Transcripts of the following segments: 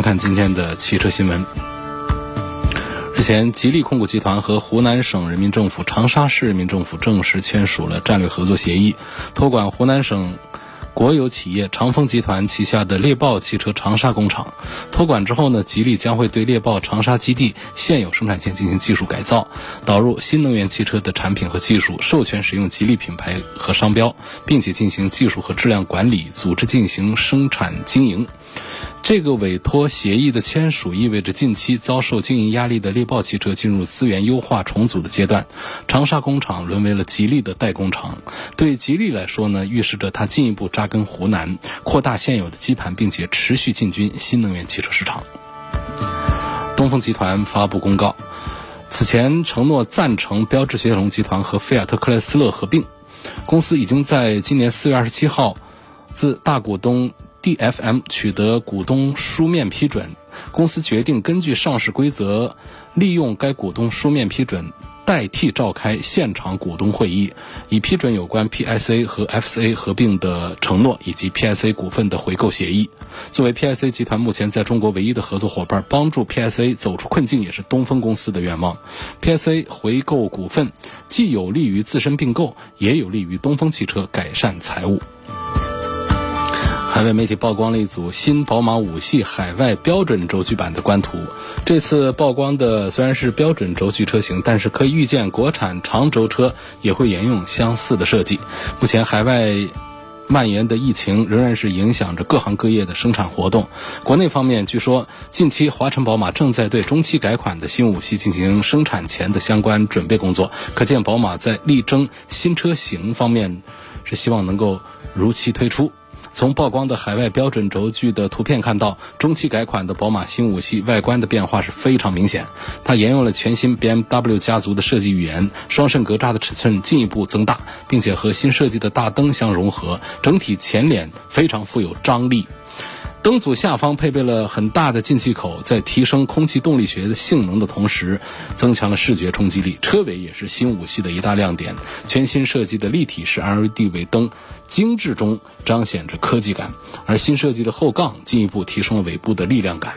先看今天的汽车新闻。日前，吉利控股集团和湖南省人民政府长沙市人民政府正式签署了战略合作协议，托管湖南省国有企业长丰集团旗下的猎豹汽车长沙工厂。托管之后呢，吉利将会对猎豹长沙基地现有生产线进行技术改造，导入新能源汽车的产品和技术，授权使用吉利品牌和商标，并且进行技术和质量管理，组织进行生产经营。这个委托协议的签署意味着近期遭受经营压力的猎豹汽车进入资源优化重组的阶段，长沙工厂沦为了吉利的代工厂。对吉利来说呢，预示着它进一步扎根湖南，扩大现有的基盘，并且持续进军新能源汽车市场。东风集团发布公告，此前承诺赞成标致雪铁龙集团和菲亚特克莱斯勒合并，公司已经在今年四月二十七号自大股东。DFM 取得股东书面批准，公司决定根据上市规则，利用该股东书面批准代替召开现场股东会议，以批准有关 PSA 和 FCA 合并的承诺以及 PSA 股份的回购协议。作为 PSA 集团目前在中国唯一的合作伙伴，帮助 PSA 走出困境也是东风公司的愿望。PSA 回购股份既有利于自身并购，也有利于东风汽车改善财务。海外媒体曝光了一组新宝马五系海外标准轴距版的官图。这次曝光的虽然是标准轴距车型，但是可以预见国产长轴车也会沿用相似的设计。目前海外蔓延的疫情仍然是影响着各行各业的生产活动。国内方面，据说近期华晨宝马正在对中期改款的新五系进行生产前的相关准备工作。可见宝马在力争新车型方面是希望能够如期推出。从曝光的海外标准轴距的图片看到，中期改款的宝马新五系外观的变化是非常明显。它沿用了全新 BMW 家族的设计语言，双肾格栅的尺寸进一步增大，并且和新设计的大灯相融合，整体前脸非常富有张力。灯组下方配备了很大的进气口，在提升空气动力学的性能的同时，增强了视觉冲击力。车尾也是新五系的一大亮点，全新设计的立体式 LED 尾灯，精致中彰显着科技感。而新设计的后杠进一步提升了尾部的力量感。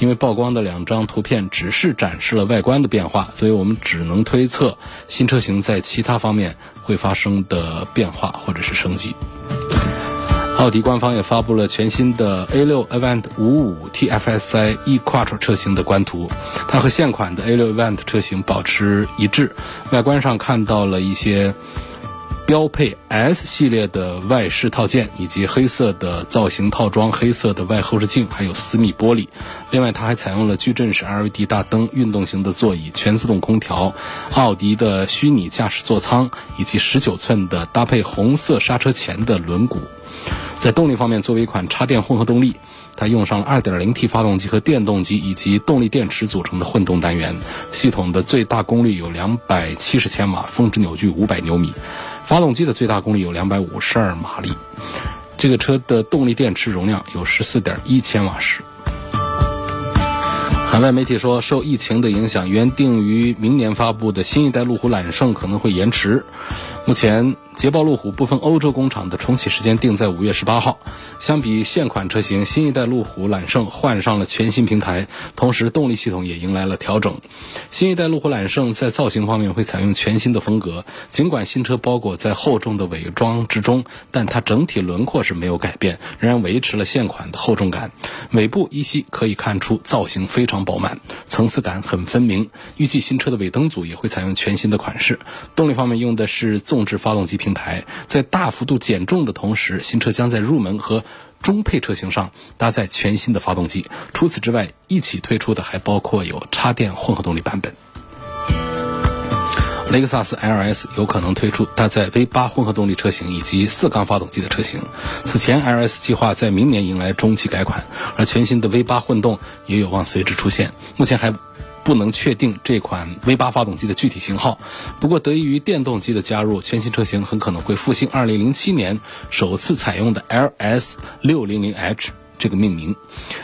因为曝光的两张图片只是展示了外观的变化，所以我们只能推测新车型在其他方面会发生的变化或者是升级。奥迪官方也发布了全新的 A6 Avant 55 TFSI e-quattro 车型的官图，它和现款的 A6 Avant 车型保持一致，外观上看到了一些标配 S 系列的外饰套件，以及黑色的造型套装、黑色的外后视镜，还有私密玻璃。另外，它还采用了矩阵式 LED 大灯、运动型的座椅、全自动空调、奥迪的虚拟驾驶座舱，以及19寸的搭配红色刹车钳的轮毂。在动力方面，作为一款插电混合动力，它用上了 2.0T 发动机和电动机以及动力电池组成的混动单元。系统的最大功率有270千瓦，峰值扭矩500牛米。发动机的最大功率有两百五十二马力。这个车的动力电池容量有十四点一千瓦时。海外媒体说，受疫情的影响，原定于明年发布的新一代路虎揽胜可能会延迟。目前，捷豹路虎部分欧洲工厂的重启时间定在五月十八号。相比现款车型，新一代路虎揽胜换上了全新平台，同时动力系统也迎来了调整。新一代路虎揽胜在造型方面会采用全新的风格，尽管新车包裹在厚重的伪装之中，但它整体轮廓是没有改变，仍然维持了现款的厚重感。尾部依稀可以看出造型非常饱满，层次感很分明。预计新车的尾灯组也会采用全新的款式。动力方面用的是。纵置发动机平台在大幅度减重的同时，新车将在入门和中配车型上搭载全新的发动机。除此之外，一起推出的还包括有插电混合动力版本。雷克萨斯 LS 有可能推出搭载 V8 混合动力车型以及四缸发动机的车型。此前，LS 计划在明年迎来中期改款，而全新的 V8 混动也有望随之出现。目前还不能确定这款 V8 发动机的具体型号。不过，得益于电动机的加入，全新车型很可能会复兴2007年首次采用的 LS 600H。这个命名。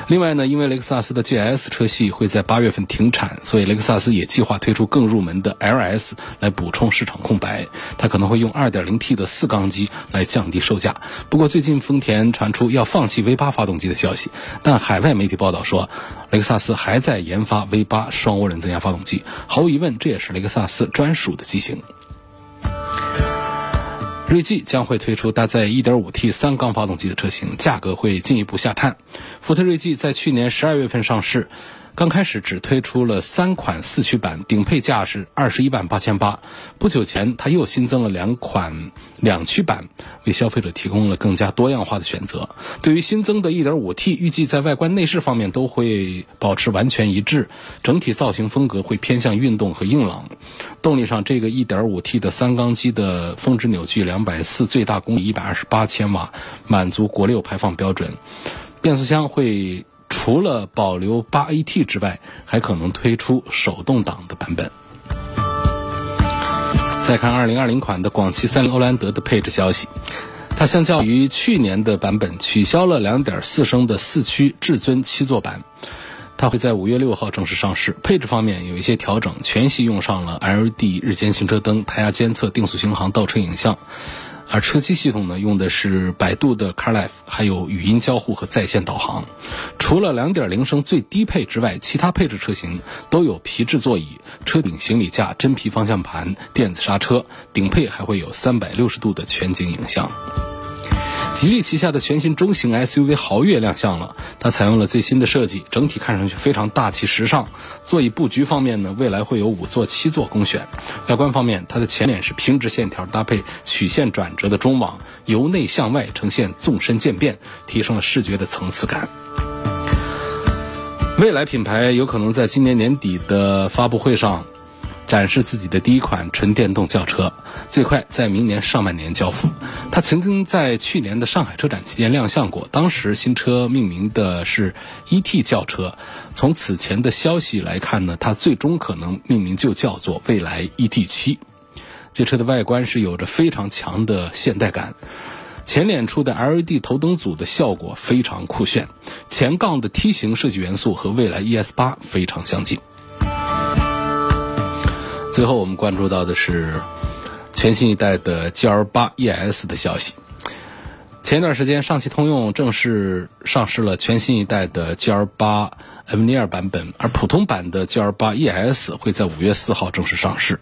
另外呢，因为雷克萨斯的 GS 车系会在八月份停产，所以雷克萨斯也计划推出更入门的 LS 来补充市场空白。它可能会用 2.0T 的四缸机来降低售价。不过最近丰田传出要放弃 V8 发动机的消息，但海外媒体报道说，雷克萨斯还在研发 V8 双涡轮增压发动机。毫无疑问，这也是雷克萨斯专属的机型。锐际将会推出搭载 1.5T 三缸发动机的车型，价格会进一步下探。福特锐际在去年12月份上市。刚开始只推出了三款四驱版，顶配价是二十一万八千八。不久前，它又新增了两款两驱版，为消费者提供了更加多样化的选择。对于新增的 1.5T，预计在外观内饰方面都会保持完全一致，整体造型风格会偏向运动和硬朗。动力上，这个 1.5T 的三缸机的峰值扭矩两百四，最大功率一百二十八千瓦，满足国六排放标准。变速箱会。除了保留八 AT 之外，还可能推出手动挡的版本。再看2020款的广汽三菱欧蓝德的配置消息，它相较于去年的版本取消了2.4升的四驱至尊七座版，它会在5月6号正式上市。配置方面有一些调整，全系用上了 LED 日间行车灯、胎压监测、定速巡航、倒车影像。而车机系统呢，用的是百度的 CarLife，还有语音交互和在线导航。除了2.0升最低配之外，其他配置车型都有皮质座椅、车顶行李架、真皮方向盘、电子刹车，顶配还会有360度的全景影像。吉利旗下的全新中型 SUV 豪越亮相了，它采用了最新的设计，整体看上去非常大气时尚。座椅布局方面呢，未来会有五座、七座供选。外观方面，它的前脸是平直线条搭配曲线转折的中网，由内向外呈现纵深渐变，提升了视觉的层次感。未来品牌有可能在今年年底的发布会上。展示自己的第一款纯电动轿车，最快在明年上半年交付。它曾经在去年的上海车展期间亮相过，当时新车命名的是 ET 轿车。从此前的消息来看呢，它最终可能命名就叫做蔚来 ET 七。这车的外观是有着非常强的现代感，前脸处的 LED 头灯组的效果非常酷炫，前杠的梯形设计元素和蔚来 ES 八非常相近。最后，我们关注到的是全新一代的 GL8 ES 的消息。前一段时间，上汽通用正式上市了全新一代的 GL8 Avenger 版本，而普通版的 GL8 ES 会在五月四号正式上市。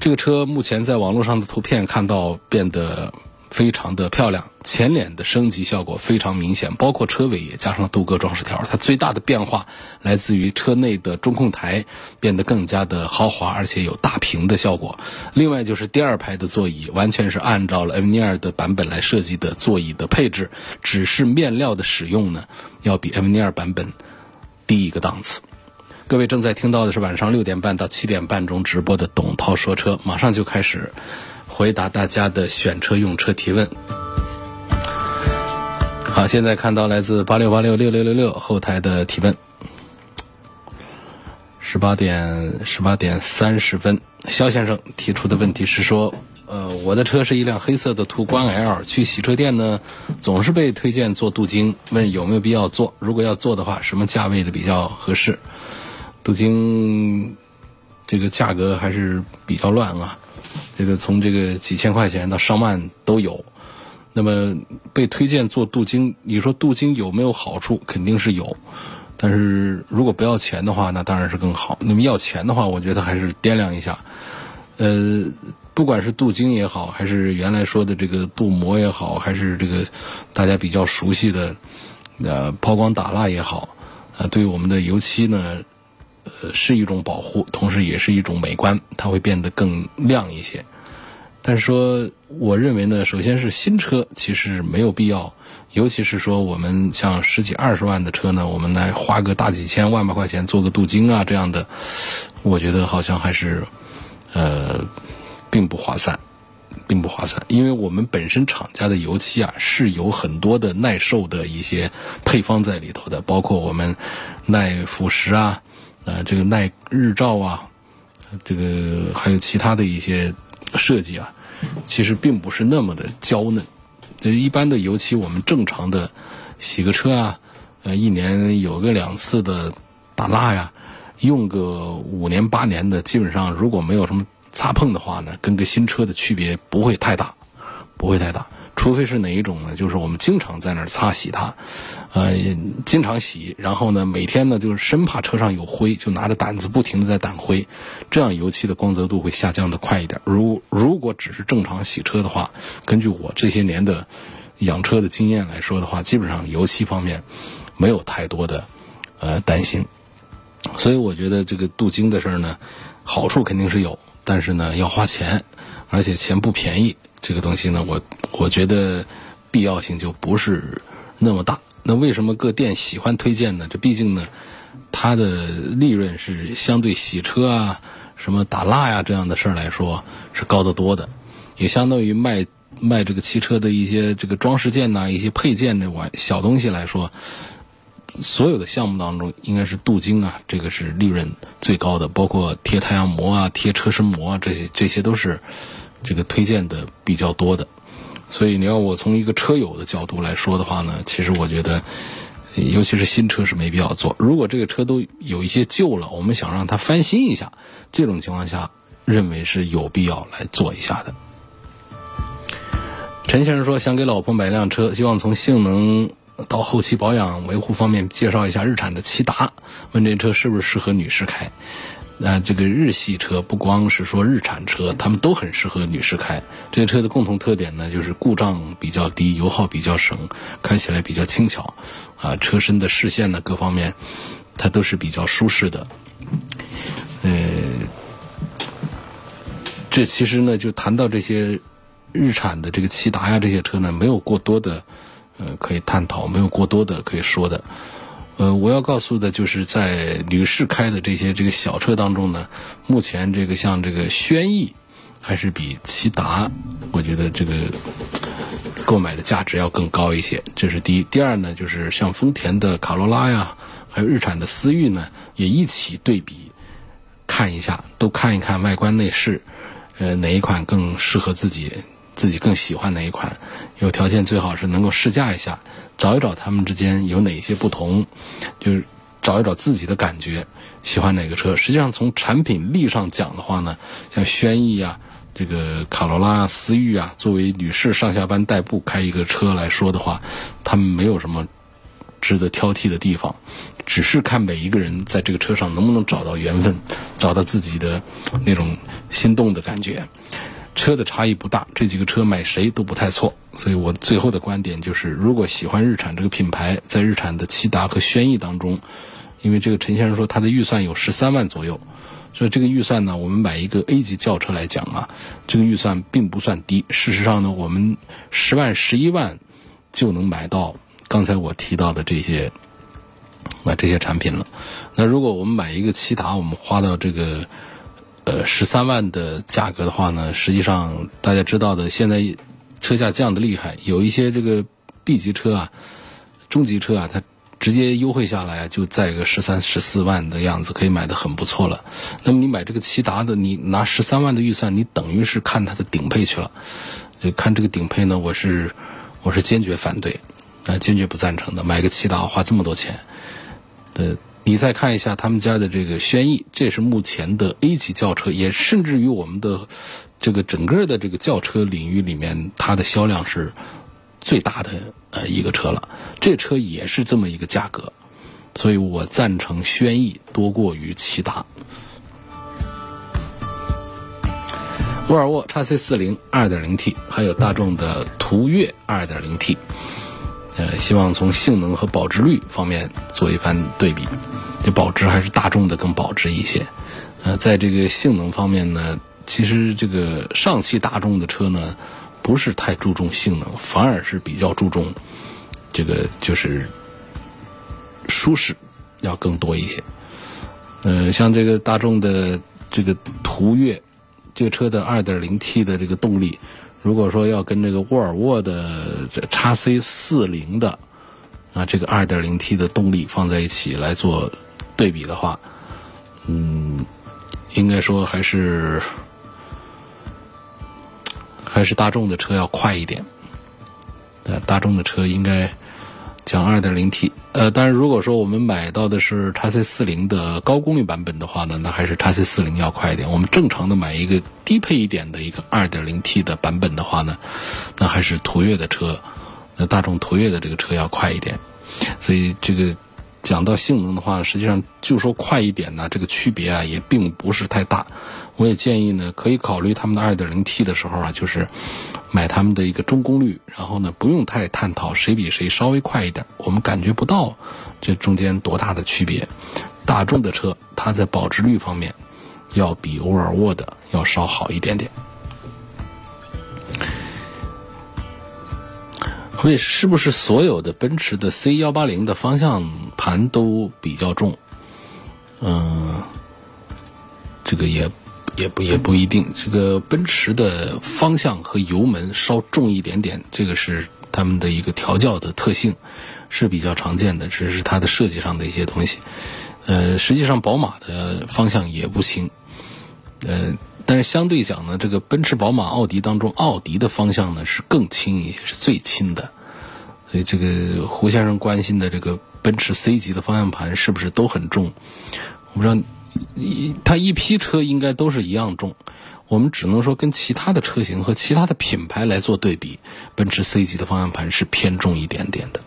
这个车目前在网络上的图片看到变得。非常的漂亮，前脸的升级效果非常明显，包括车尾也加上了镀铬装饰条。它最大的变化来自于车内的中控台变得更加的豪华，而且有大屏的效果。另外就是第二排的座椅完全是按照了 a v n i r 的版本来设计的座椅的配置，只是面料的使用呢要比 a v n i r 版本低一个档次。各位正在听到的是晚上六点半到七点半中直播的董涛说车，马上就开始。回答大家的选车用车提问。好，现在看到来自八六八六六六六六后台的提问。十八点十八点三十分，肖先生提出的问题是说，呃，我的车是一辆黑色的途观 L，去洗车店呢，总是被推荐做镀金，问有没有必要做？如果要做的话，什么价位的比较合适？镀金这个价格还是比较乱啊。这个从这个几千块钱到上万都有，那么被推荐做镀金，你说镀金有没有好处？肯定是有，但是如果不要钱的话，那当然是更好。那么要钱的话，我觉得还是掂量一下。呃，不管是镀金也好，还是原来说的这个镀膜也好，还是这个大家比较熟悉的呃抛光打蜡也好，啊，对我们的油漆呢。呃，是一种保护，同时也是一种美观，它会变得更亮一些。但是说，我认为呢，首先是新车其实没有必要，尤其是说我们像十几二十万的车呢，我们来花个大几千万把块钱做个镀金啊这样的，我觉得好像还是呃，并不划算，并不划算，因为我们本身厂家的油漆啊是有很多的耐受的一些配方在里头的，包括我们耐腐蚀啊，呃，这个耐日照啊，这个还有其他的一些设计啊，其实并不是那么的娇嫩。呃一般的油漆，我们正常的洗个车啊，呃，一年有个两次的打蜡呀，用个五年八年的，基本上如果没有什么擦碰的话呢，跟个新车的区别不会太大，不会太大。除非是哪一种呢？就是我们经常在那儿擦洗它，呃，经常洗，然后呢，每天呢，就是生怕车上有灰，就拿着掸子不停的在掸灰，这样油漆的光泽度会下降的快一点。如如果只是正常洗车的话，根据我这些年的养车的经验来说的话，基本上油漆方面没有太多的呃担心。所以我觉得这个镀金的事儿呢，好处肯定是有，但是呢要花钱，而且钱不便宜。这个东西呢，我我觉得必要性就不是那么大。那为什么各店喜欢推荐呢？这毕竟呢，它的利润是相对洗车啊、什么打蜡呀这样的事儿来说是高得多的，也相当于卖卖这个汽车的一些这个装饰件呐、一些配件这玩小东西来说，所有的项目当中应该是镀金啊，这个是利润最高的，包括贴太阳膜啊、贴车身膜啊，这些这些都是。这个推荐的比较多的，所以你要我从一个车友的角度来说的话呢，其实我觉得，尤其是新车是没必要做。如果这个车都有一些旧了，我们想让它翻新一下，这种情况下，认为是有必要来做一下的。陈先生说，想给老婆买辆车，希望从性能到后期保养维护方面介绍一下日产的骐达，问这车是不是适合女士开。那这个日系车不光是说日产车，他们都很适合女士开。这些车的共同特点呢，就是故障比较低，油耗比较省，开起来比较轻巧，啊，车身的视线呢各方面，它都是比较舒适的。呃，这其实呢，就谈到这些日产的这个骐达呀这些车呢，没有过多的呃可以探讨，没有过多的可以说的。呃，我要告诉的就是在女士开的这些这个小车当中呢，目前这个像这个轩逸，还是比骐达，我觉得这个购买的价值要更高一些。这是第一。第二呢，就是像丰田的卡罗拉呀，还有日产的思域呢，也一起对比看一下，都看一看外观内饰，呃，哪一款更适合自己。自己更喜欢哪一款？有条件最好是能够试驾一下，找一找他们之间有哪些不同，就是找一找自己的感觉，喜欢哪个车。实际上从产品力上讲的话呢，像轩逸啊、这个卡罗拉、思域啊，作为女士上下班代步开一个车来说的话，他们没有什么值得挑剔的地方，只是看每一个人在这个车上能不能找到缘分，找到自己的那种心动的感觉。车的差异不大，这几个车买谁都不太错，所以我最后的观点就是，如果喜欢日产这个品牌，在日产的骐达和轩逸当中，因为这个陈先生说他的预算有十三万左右，所以这个预算呢，我们买一个 A 级轿车来讲啊，这个预算并不算低。事实上呢，我们十万、十一万就能买到刚才我提到的这些买这些产品了。那如果我们买一个骐达，我们花到这个。呃，十三万的价格的话呢，实际上大家知道的，现在车价降的厉害，有一些这个 B 级车啊、中级车啊，它直接优惠下来就在个十三、十四万的样子，可以买的很不错了。那么你买这个骐达的，你拿十三万的预算，你等于是看它的顶配去了。就看这个顶配呢，我是我是坚决反对，啊，坚决不赞成的。买个骐达花这么多钱，呃。你再看一下他们家的这个轩逸，这是目前的 A 级轿车，也甚至于我们的这个整个的这个轿车领域里面，它的销量是最大的呃一个车了。这车也是这么一个价格，所以我赞成轩逸多过于骐达。沃尔沃 x C 四零 2.0T，还有大众的途岳 2.0T。呃，希望从性能和保值率方面做一番对比，这保值还是大众的更保值一些。呃，在这个性能方面呢，其实这个上汽大众的车呢，不是太注重性能，反而是比较注重这个就是舒适要更多一些。呃，像这个大众的这个途岳这个车的 2.0T 的这个动力，如果说要跟这个沃尔沃的这 x C 四零的啊这个 2.0T 的动力放在一起来做对比的话，嗯，应该说还是还是大众的车要快一点。呃，大众的车应该讲 2.0T。呃，但是如果说我们买到的是 x C 四零的高功率版本的话呢，那还是 x C 四零要快一点。我们正常的买一个低配一点的一个二点零 T 的版本的话呢，那还是途岳的车，那大众途岳的这个车要快一点。所以这个讲到性能的话，实际上就说快一点呢，这个区别啊也并不是太大。我也建议呢，可以考虑他们的二点零 T 的时候啊，就是买他们的一个中功率，然后呢不用太探讨谁比谁稍微快一点，我们感觉不到这中间多大的区别。大众的车它在保值率方面要比沃尔沃的要稍好一点点。为是不是所有的奔驰的 C 幺八零的方向盘都比较重？嗯，这个也也不也不一定。这个奔驰的方向和油门稍重一点点，这个是他们的一个调教的特性，是比较常见的，只是它的设计上的一些东西。呃，实际上宝马的方向也不轻，呃，但是相对讲呢，这个奔驰、宝马、奥迪当中，奥迪的方向呢是更轻一些，是最轻的。所以这个胡先生关心的这个奔驰 C 级的方向盘是不是都很重？我不知道，一它一批车应该都是一样重。我们只能说跟其他的车型和其他的品牌来做对比，奔驰 C 级的方向盘是偏重一点点的。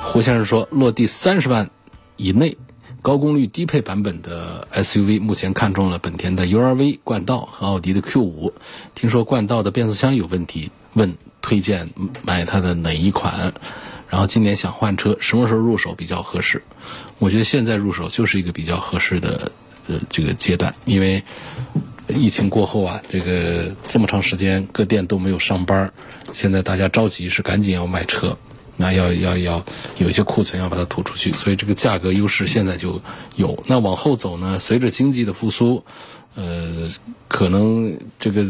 胡先生说，落地三十万以内，高功率低配版本的 SUV，目前看中了本田的 URV 冠道和奥迪的 Q 五。听说冠道的变速箱有问题，问推荐买它的哪一款？然后今年想换车，什么时候入手比较合适？我觉得现在入手就是一个比较合适的呃这个阶段，因为疫情过后啊，这个这么长时间各店都没有上班，现在大家着急是赶紧要卖车。那要要要有一些库存要把它吐出去，所以这个价格优势现在就有。那往后走呢？随着经济的复苏，呃，可能这个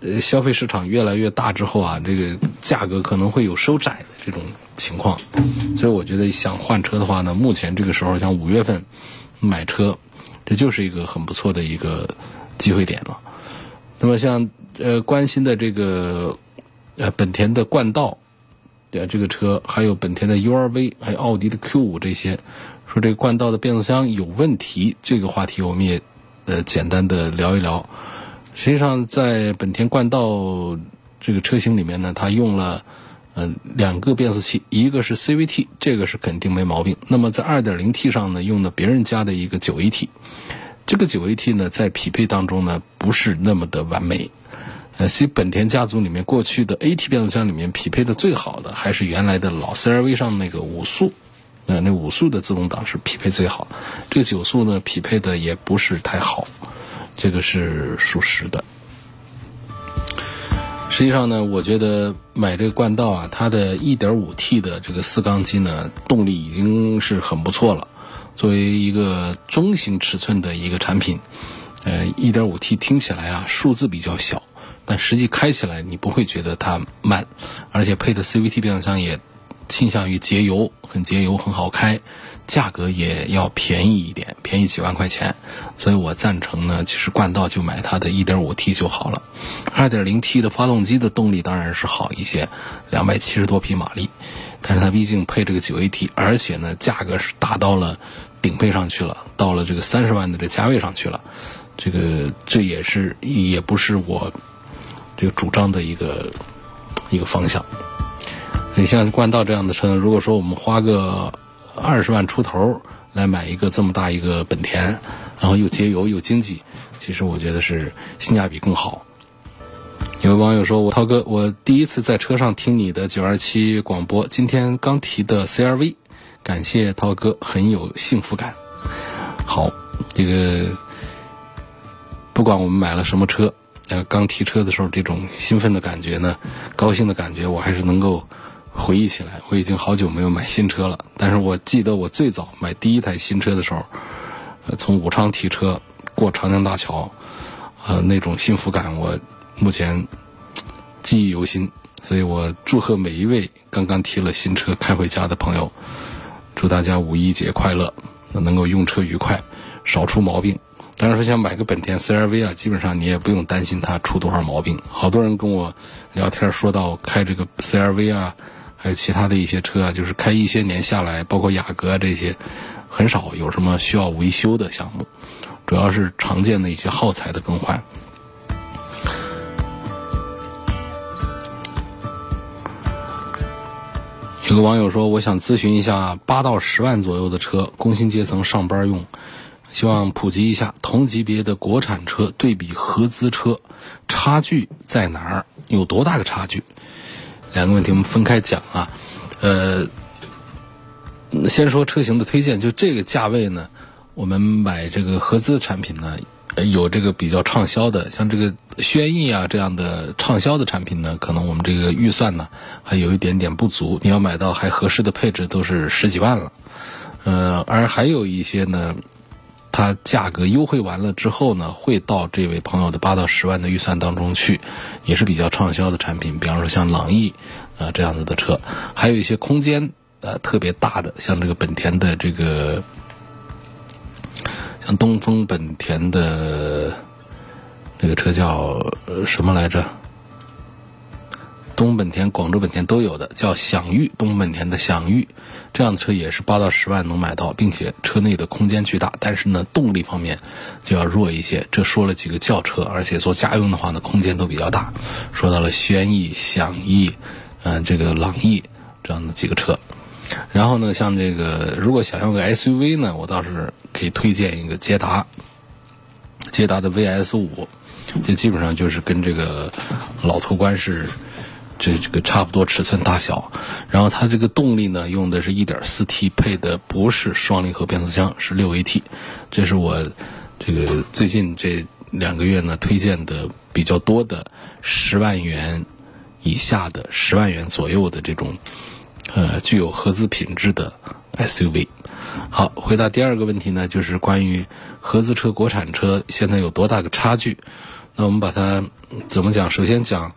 呃消费市场越来越大之后啊，这个价格可能会有收窄的这种情况。所以我觉得想换车的话呢，目前这个时候像五月份买车，这就是一个很不错的一个机会点了。那么像呃关心的这个呃本田的冠道。呃这个车还有本田的 URV，还有奥迪的 Q 五这些，说这个冠道的变速箱有问题，这个话题我们也呃简单的聊一聊。实际上，在本田冠道这个车型里面呢，它用了呃两个变速器，一个是 CVT，这个是肯定没毛病。那么在 2.0T 上呢，用的别人家的一个 9AT，这个 9AT 呢在匹配当中呢不是那么的完美。呃，其实本田家族里面过去的 AT 变速箱里面匹配的最好的还是原来的老 CRV 上那个五速，呃，那五速的自动挡是匹配最好，这个九速呢匹配的也不是太好，这个是属实的。实际上呢，我觉得买这个冠道啊，它的 1.5T 的这个四缸机呢，动力已经是很不错了。作为一个中型尺寸的一个产品，呃，1.5T 听起来啊，数字比较小。但实际开起来你不会觉得它慢，而且配的 CVT 变速箱也倾向于节油，很节油，很好开，价格也要便宜一点，便宜几万块钱。所以我赞成呢，其实冠道就买它的 1.5T 就好了。2.0T 的发动机的动力当然是好一些，两百七十多匹马力，但是它毕竟配这个 9AT，而且呢价格是达到了顶配上去了，到了这个三十万的这价位上去了，这个这也是也不是我。这个主张的一个一个方向，你像冠道这样的车，如果说我们花个二十万出头来买一个这么大一个本田，然后又节油又经济，其实我觉得是性价比更好。有位网友说：“我涛哥，我第一次在车上听你的九二七广播，今天刚提的 CRV，感谢涛哥，很有幸福感。”好，这个不管我们买了什么车。呃，刚提车的时候，这种兴奋的感觉呢，高兴的感觉，我还是能够回忆起来。我已经好久没有买新车了，但是我记得我最早买第一台新车的时候，从武昌提车过长江大桥，呃，那种幸福感，我目前记忆犹新。所以我祝贺每一位刚刚提了新车开回家的朋友，祝大家五一节快乐，能够用车愉快，少出毛病。当然说想买个本田 CRV 啊，基本上你也不用担心它出多少毛病。好多人跟我聊天说到开这个 CRV 啊，还有其他的一些车啊，就是开一些年下来，包括雅阁啊这些，很少有什么需要维修的项目，主要是常见的一些耗材的更换。有个网友说，我想咨询一下八到十万左右的车，工薪阶层上班用。希望普及一下同级别的国产车对比合资车，差距在哪儿？有多大个差距？两个问题我们分开讲啊。呃，先说车型的推荐，就这个价位呢，我们买这个合资产品呢，有这个比较畅销的，像这个轩逸啊这样的畅销的产品呢，可能我们这个预算呢还有一点点不足。你要买到还合适的配置，都是十几万了。呃，而还有一些呢。它价格优惠完了之后呢，会到这位朋友的八到十万的预算当中去，也是比较畅销的产品。比方说像朗逸啊这样子的车，还有一些空间呃特别大的，像这个本田的这个，像东风本田的那个车叫什么来着？东本田、广州本田都有的，叫享域，东本田的享域，这样的车也是八到十万能买到，并且车内的空间巨大，但是呢，动力方面就要弱一些。这说了几个轿车，而且做家用的话呢，空间都比较大。说到了轩逸、享逸，嗯，这个朗逸这样的几个车。然后呢，像这个如果想要个 SUV 呢，我倒是可以推荐一个捷达，捷达的 VS 五，这基本上就是跟这个老途观是。这这个差不多尺寸大小，然后它这个动力呢，用的是一点四 T 配的，不是双离合变速箱，是六 AT。这是我这个最近这两个月呢推荐的比较多的十万元以下的十万元左右的这种呃具有合资品质的 SUV。好，回答第二个问题呢，就是关于合资车、国产车现在有多大个差距？那我们把它怎么讲？首先讲。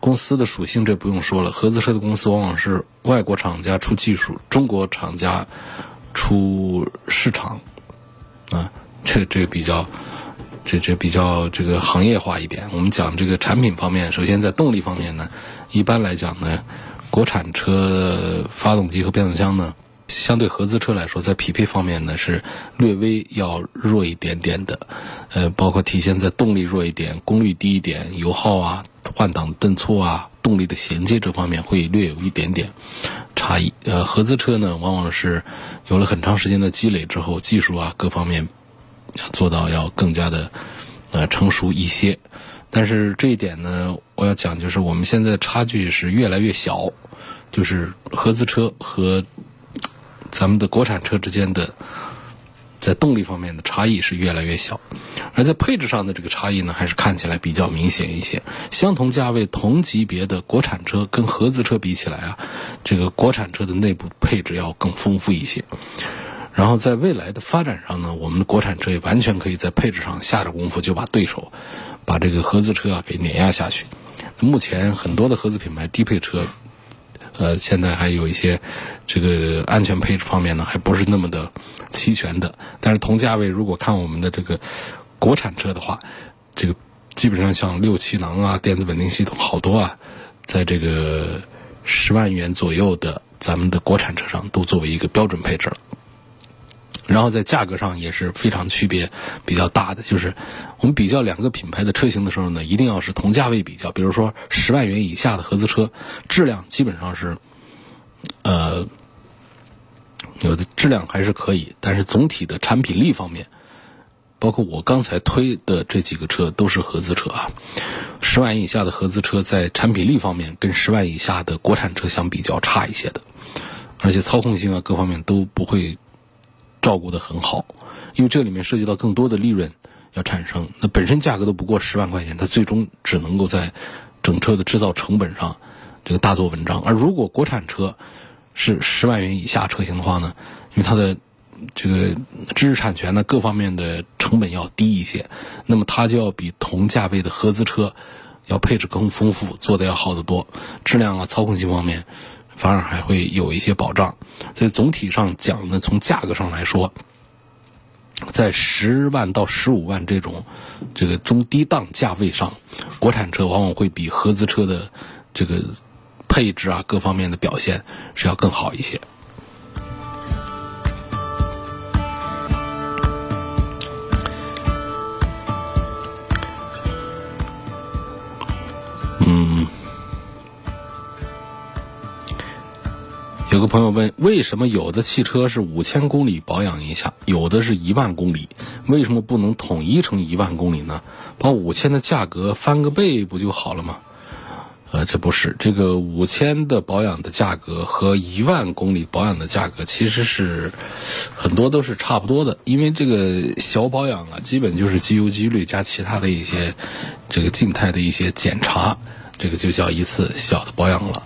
公司的属性这不用说了，合资车的公司往往是外国厂家出技术，中国厂家出市场，啊，这这比较，这这比较这个行业化一点。我们讲这个产品方面，首先在动力方面呢，一般来讲呢，国产车发动机和变速箱呢，相对合资车来说，在匹配方面呢是略微要弱一点点的，呃，包括体现在动力弱一点、功率低一点、油耗啊。换挡顿挫啊，动力的衔接这方面会略有一点点差异。呃，合资车呢，往往是有了很长时间的积累之后，技术啊各方面要做到要更加的呃成熟一些。但是这一点呢，我要讲就是我们现在的差距是越来越小，就是合资车和咱们的国产车之间的。在动力方面的差异是越来越小，而在配置上的这个差异呢，还是看起来比较明显一些。相同价位、同级别的国产车跟合资车比起来啊，这个国产车的内部配置要更丰富一些。然后在未来的发展上呢，我们的国产车也完全可以在配置上下着功夫，就把对手，把这个合资车啊给碾压下去。目前很多的合资品牌低配车。呃，现在还有一些这个安全配置方面呢，还不是那么的齐全的。但是同价位，如果看我们的这个国产车的话，这个基本上像六气囊啊、电子稳定系统好多啊，在这个十万元左右的咱们的国产车上都作为一个标准配置了。然后在价格上也是非常区别比较大的，就是我们比较两个品牌的车型的时候呢，一定要是同价位比较。比如说十万元以下的合资车，质量基本上是，呃，有的质量还是可以，但是总体的产品力方面，包括我刚才推的这几个车都是合资车啊。十万以下的合资车在产品力方面跟十万以下的国产车相比较差一些的，而且操控性啊各方面都不会。照顾的很好，因为这里面涉及到更多的利润要产生。那本身价格都不过十万块钱，它最终只能够在整车的制造成本上这个大做文章。而如果国产车是十万元以下车型的话呢，因为它的这个知识产权呢各方面的成成本要低一些，那么它就要比同价位的合资车要配置更丰富，做的要好得多，质量啊、操控性方面反而还会有一些保障。所以总体上讲呢，从价格上来说，在十万到十五万这种这个中低档价位上，国产车往往会比合资车的这个配置啊各方面的表现是要更好一些。有个朋友问，为什么有的汽车是五千公里保养一下，有的是一万公里？为什么不能统一成一万公里呢？把五千的价格翻个倍不就好了吗？呃，这不是这个五千的保养的价格和一万公里保养的价格其实是很多都是差不多的，因为这个小保养啊，基本就是机油机滤加其他的一些这个静态的一些检查，这个就叫一次小的保养了。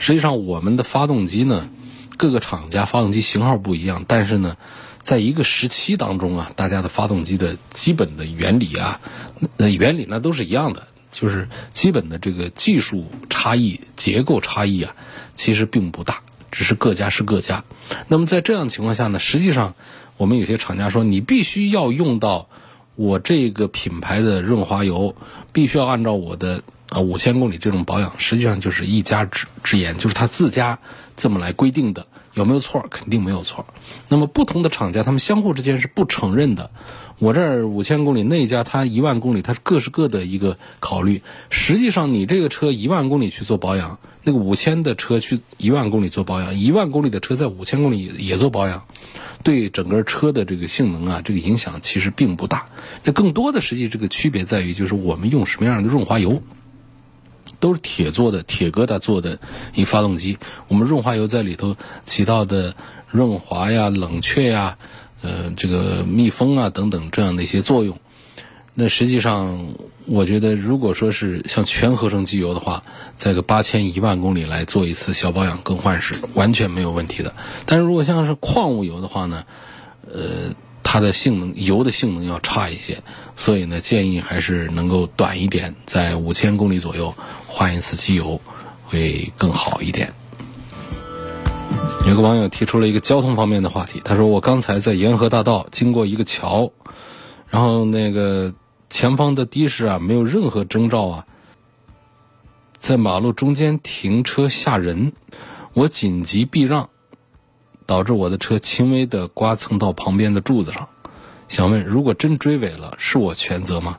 实际上，我们的发动机呢，各个厂家发动机型号不一样，但是呢，在一个时期当中啊，大家的发动机的基本的原理啊，那原理呢都是一样的。就是基本的这个技术差异、结构差异啊，其实并不大，只是各家是各家。那么在这样情况下呢，实际上我们有些厂家说，你必须要用到我这个品牌的润滑油，必须要按照我的啊五千公里这种保养，实际上就是一家之之言，就是他自家这么来规定的，有没有错？肯定没有错。那么不同的厂家，他们相互之间是不承认的。我这儿五千公里，那一家他一万公里，他各是各的一个考虑。实际上，你这个车一万公里去做保养，那个五千的车去一万公里做保养，一万公里的车在五千公里也做保养，对整个车的这个性能啊，这个影响其实并不大。那更多的实际这个区别在于，就是我们用什么样的润滑油，都是铁做的、铁疙瘩做的一发动机，我们润滑油在里头起到的润滑呀、冷却呀。呃，这个密封啊等等这样的一些作用，那实际上我觉得，如果说是像全合成机油的话，在个八千一万公里来做一次小保养更换是完全没有问题的。但是如果像是矿物油的话呢，呃，它的性能油的性能要差一些，所以呢，建议还是能够短一点，在五千公里左右换一次机油会更好一点。有个网友提出了一个交通方面的话题，他说：“我刚才在沿河大道经过一个桥，然后那个前方的的士啊，没有任何征兆啊，在马路中间停车吓人，我紧急避让，导致我的车轻微的刮蹭到旁边的柱子上。想问，如果真追尾了，是我全责吗？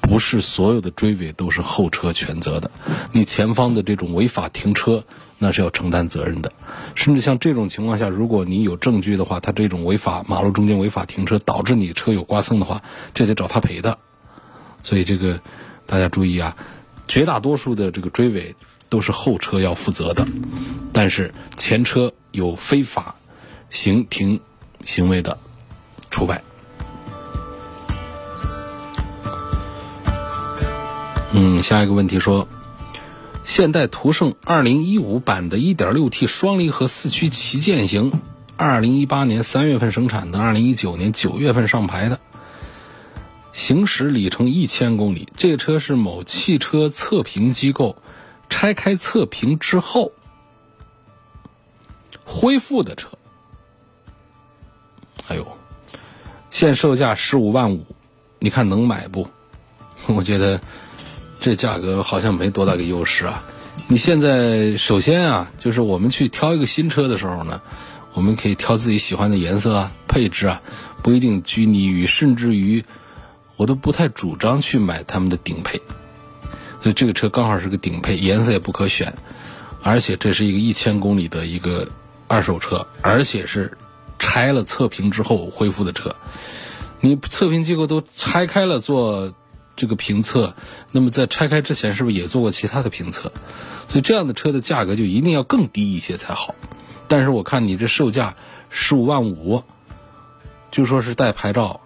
不是所有的追尾都是后车全责的，你前方的这种违法停车。”那是要承担责任的，甚至像这种情况下，如果你有证据的话，他这种违法马路中间违法停车导致你车有刮蹭的话，这得找他赔的。所以这个大家注意啊，绝大多数的这个追尾都是后车要负责的，但是前车有非法行停行为的除外。嗯，下一个问题说。现代途胜2015版的 1.6T 双离合四驱旗舰型，2018年3月份生产的，2019年9月份上牌的，行驶里程1000公里。这车是某汽车测评机构拆开测评之后恢复的车。哎呦，现售价15万五，你看能买不？我觉得。这价格好像没多大个优势啊！你现在首先啊，就是我们去挑一个新车的时候呢，我们可以挑自己喜欢的颜色啊、配置啊，不一定拘泥于，甚至于我都不太主张去买他们的顶配。所以这个车刚好是个顶配，颜色也不可选，而且这是一个一千公里的一个二手车，而且是拆了测评之后恢复的车。你测评机构都拆开了做。这个评测，那么在拆开之前是不是也做过其他的评测？所以这样的车的价格就一定要更低一些才好。但是我看你这售价十五万五，就说是带牌照，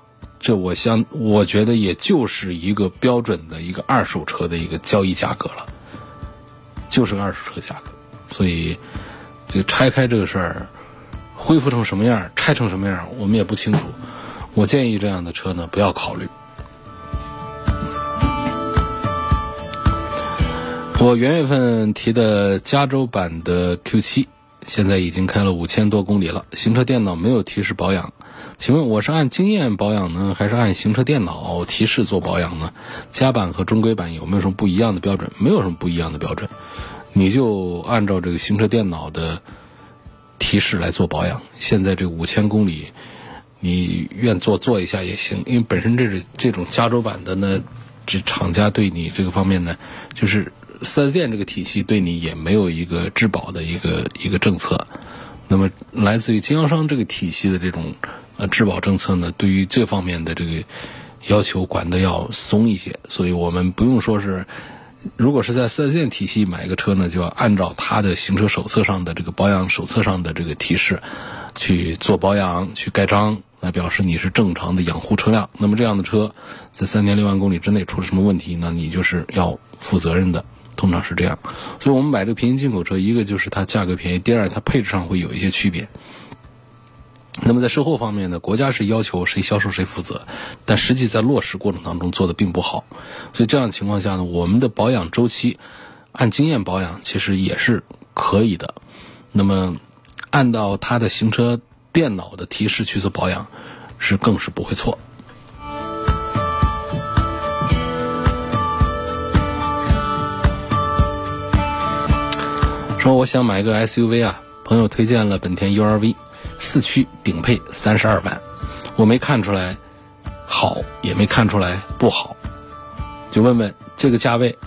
这我相我觉得也就是一个标准的一个二手车的一个交易价格了，就是个二手车价格。所以这个拆开这个事儿，恢复成什么样，拆成什么样，我们也不清楚。我建议这样的车呢不要考虑。我元月份提的加州版的 Q7，现在已经开了五千多公里了，行车电脑没有提示保养。请问我是按经验保养呢，还是按行车电脑提示做保养呢？加版和中规版有没有什么不一样的标准？没有什么不一样的标准，你就按照这个行车电脑的提示来做保养。现在这五千公里，你愿做做一下也行，因为本身这是这种加州版的呢，这厂家对你这个方面呢，就是四 S 店这个体系对你也没有一个质保的一个一个政策。那么来自于经销商这个体系的这种。呃，质保政策呢，对于这方面的这个要求管的要松一些，所以我们不用说是，如果是在四 S 店体系买一个车呢，就要按照它的行车手册上的这个保养手册上的这个提示去做保养、去盖章，来表示你是正常的养护车辆。那么这样的车在三年六万公里之内出了什么问题，那你就是要负责任的，通常是这样。所以我们买这个平行进口车，一个就是它价格便宜，第二它配置上会有一些区别。那么在售后方面呢，国家是要求谁销售谁负责，但实际在落实过程当中做的并不好，所以这样的情况下呢，我们的保养周期按经验保养其实也是可以的。那么按照它的行车电脑的提示去做保养，是更是不会错。说我想买个 SUV 啊，朋友推荐了本田 URV。四驱顶配三十二万，我没看出来好，也没看出来不好，就问问这个价位，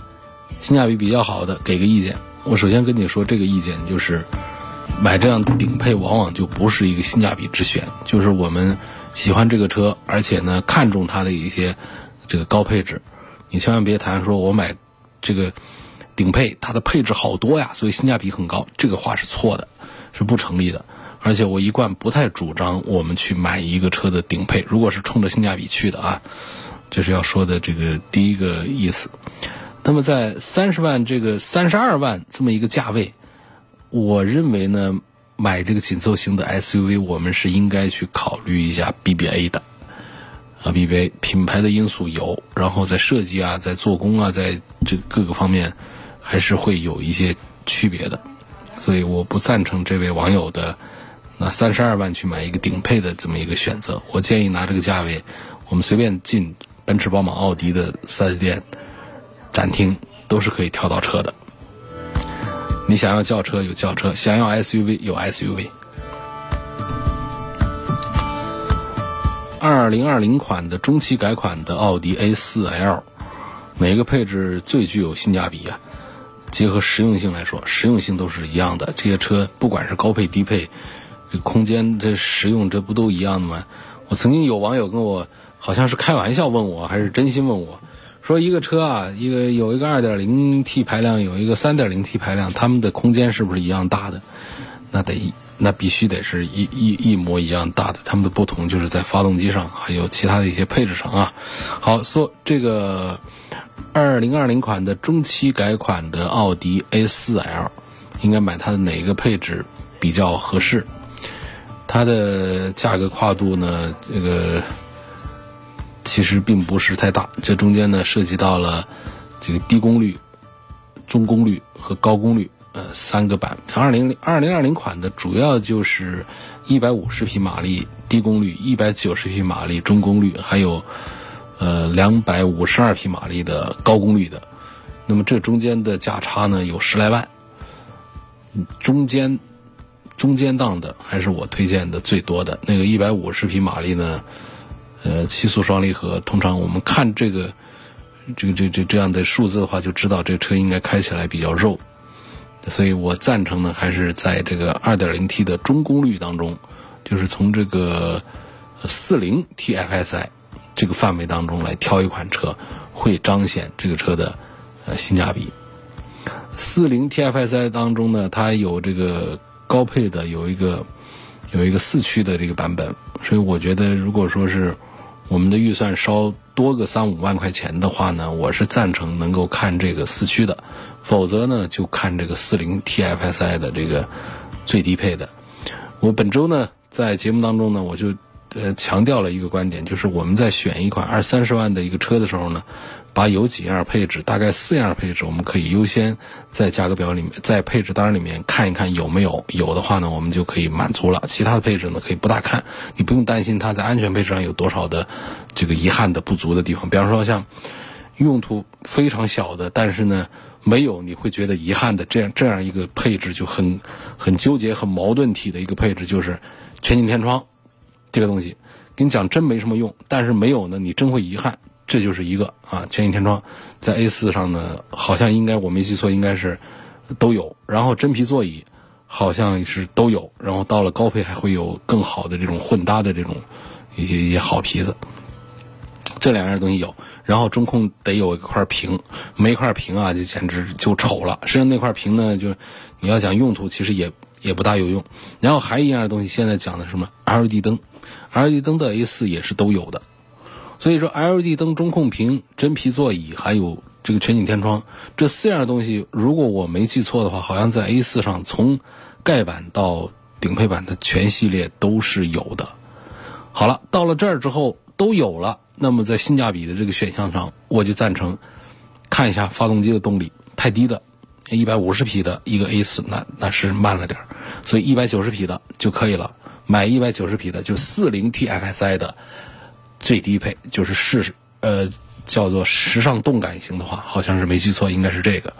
性价比比较好的，给个意见。我首先跟你说，这个意见就是，买这样顶配往往就不是一个性价比之选。就是我们喜欢这个车，而且呢看中它的一些这个高配置，你千万别谈说我买这个顶配，它的配置好多呀，所以性价比很高。这个话是错的，是不成立的。而且我一贯不太主张我们去买一个车的顶配，如果是冲着性价比去的啊，这是要说的这个第一个意思。那么在三十万这个三十二万这么一个价位，我认为呢，买这个紧凑型的 SUV，我们是应该去考虑一下 BBA 的啊，BBA 品牌的因素有，然后在设计啊，在做工啊，在这各个方面还是会有一些区别的，所以我不赞成这位网友的。那三十二万去买一个顶配的这么一个选择，我建议拿这个价位，我们随便进奔驰、宝马、奥迪的四 S 店展厅都是可以挑到车的。你想要轿车有轿车，想要 SUV 有 SUV。二零二零款的中期改款的奥迪 A 四 L，哪个配置最具有性价比呀？结合实用性来说，实用性都是一样的。这些车不管是高配低配。这空间这实用这不都一样的吗？我曾经有网友跟我好像是开玩笑问我还是真心问我，说一个车啊，一个有一个二点零 T 排量，有一个三点零 T 排量，它们的空间是不是一样大的？那得那必须得是一一一模一样大的。它们的不同就是在发动机上，还有其他的一些配置上啊。好，说这个二零二零款的中期改款的奥迪 A 四 L，应该买它的哪一个配置比较合适？它的价格跨度呢，这个其实并不是太大。这中间呢，涉及到了这个低功率、中功率和高功率呃三个版。二零二零二零款的主要就是一百五十匹马力低功率，一百九十匹马力中功率，还有呃两百五十二匹马力的高功率的。那么这中间的价差呢，有十来万。中间。中间档的还是我推荐的最多的那个一百五十匹马力呢，呃，七速双离合。通常我们看这个，这个这这这样的数字的话，就知道这车应该开起来比较肉。所以我赞成呢，还是在这个二点零 T 的中功率当中，就是从这个四零 TFSI 这个范围当中来挑一款车，会彰显这个车的呃性价比。四零 TFSI 当中呢，它有这个。高配的有一个有一个四驱的这个版本，所以我觉得如果说是我们的预算稍多个三五万块钱的话呢，我是赞成能够看这个四驱的，否则呢就看这个四零 TFSI 的这个最低配的。我本周呢在节目当中呢，我就呃强调了一个观点，就是我们在选一款二三十万的一个车的时候呢，把有几样配置，大概四样配置，我们可以优先在价格表里面，在配置单里面看一看有没有，有的话呢，我们就可以满足了。其他的配置呢，可以不大看，你不用担心它在安全配置上有多少的这个遗憾的不足的地方。比方说像用途非常小的，但是呢。没有你会觉得遗憾的，这样这样一个配置就很很纠结、很矛盾体的一个配置，就是全景天窗这个东西，跟你讲真没什么用，但是没有呢，你真会遗憾。这就是一个啊，全景天窗在 A 四上呢，好像应该我没记错，应该是都有。然后真皮座椅好像是都有，然后到了高配还会有更好的这种混搭的这种一些一些好皮子。这两样东西有，然后中控得有一块屏，没一块屏啊，就简直就丑了。实际上那块屏呢，就你要讲用途，其实也也不大有用。然后还一样东西，现在讲的什么 LED 灯，LED 灯的 A 四也是都有的。所以说 LED 灯、中控屏、真皮座椅，还有这个全景天窗，这四样东西，如果我没记错的话，好像在 A 四上从盖板到顶配版的全系列都是有的。好了，到了这儿之后都有了。那么在性价比的这个选项上，我就赞成看一下发动机的动力太低的，一百五十匹的一个 A 四，那那是慢了点，所以一百九十匹的就可以了。买一百九十匹的就四零 TFSI 的最低配，就是适呃叫做时尚动感型的话，好像是没记错，应该是这个。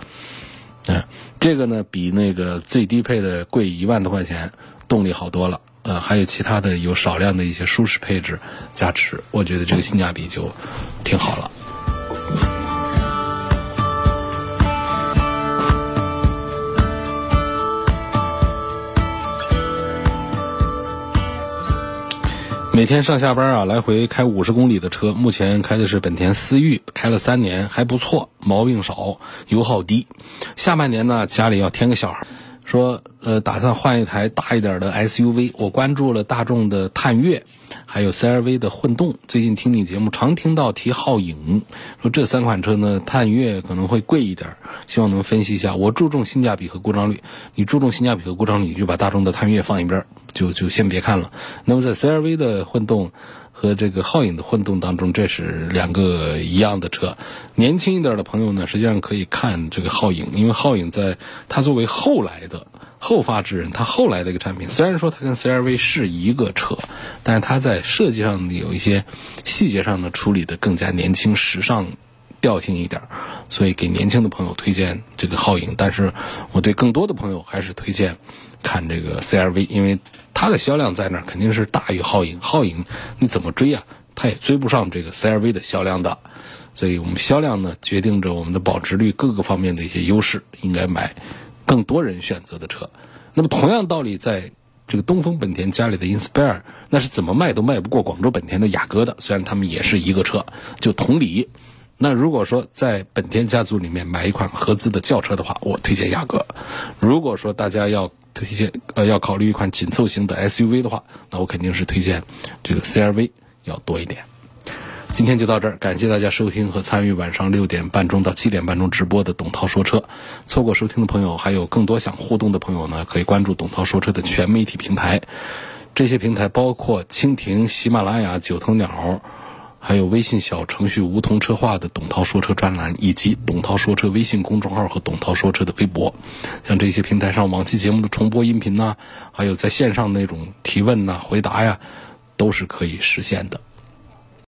嗯，这个呢比那个最低配的贵一万多块钱，动力好多了。呃，还有其他的有少量的一些舒适配置加持，我觉得这个性价比就挺好了。每天上下班啊，来回开五十公里的车，目前开的是本田思域，开了三年，还不错，毛病少，油耗低。下半年呢，家里要添个小孩。说呃，打算换一台大一点的 SUV。我关注了大众的探岳，还有 CRV 的混动。最近听你节目，常听到提皓影，说这三款车呢，探岳可能会贵一点，希望能分析一下。我注重性价比和故障率，你注重性价比和故障率，你就把大众的探岳放一边，就就先别看了。那么在 CRV 的混动。和这个皓影的混动当中，这是两个一样的车。年轻一点的朋友呢，实际上可以看这个皓影，因为皓影在它作为后来的后发制人，它后来的一个产品，虽然说它跟 CRV 是一个车，但是它在设计上有一些细节上呢处理的更加年轻、时尚调性一点，所以给年轻的朋友推荐这个皓影。但是我对更多的朋友还是推荐看这个 CRV，因为。它的销量在那儿肯定是大于皓影，皓影你怎么追啊？它也追不上这个 CRV 的销量的，所以我们销量呢决定着我们的保值率各个方面的一些优势，应该买更多人选择的车。那么同样道理，在这个东风本田家里的 Inspire，那是怎么卖都卖不过广州本田的雅阁的，虽然他们也是一个车，就同理。那如果说在本田家族里面买一款合资的轿车的话，我推荐雅阁。如果说大家要推荐呃要考虑一款紧凑型的 SUV 的话，那我肯定是推荐这个 CRV 要多一点。今天就到这儿，感谢大家收听和参与晚上六点半钟到七点半钟直播的董涛说车。错过收听的朋友，还有更多想互动的朋友呢，可以关注董涛说车的全媒体平台。这些平台包括蜻蜓、喜马拉雅、九头鸟。还有微信小程序“梧桐车话”的董涛说车专栏，以及董涛说车微信公众号和董涛说车的微博，像这些平台上往期节目的重播音频呐，还有在线上那种提问呐、回答呀，都是可以实现的。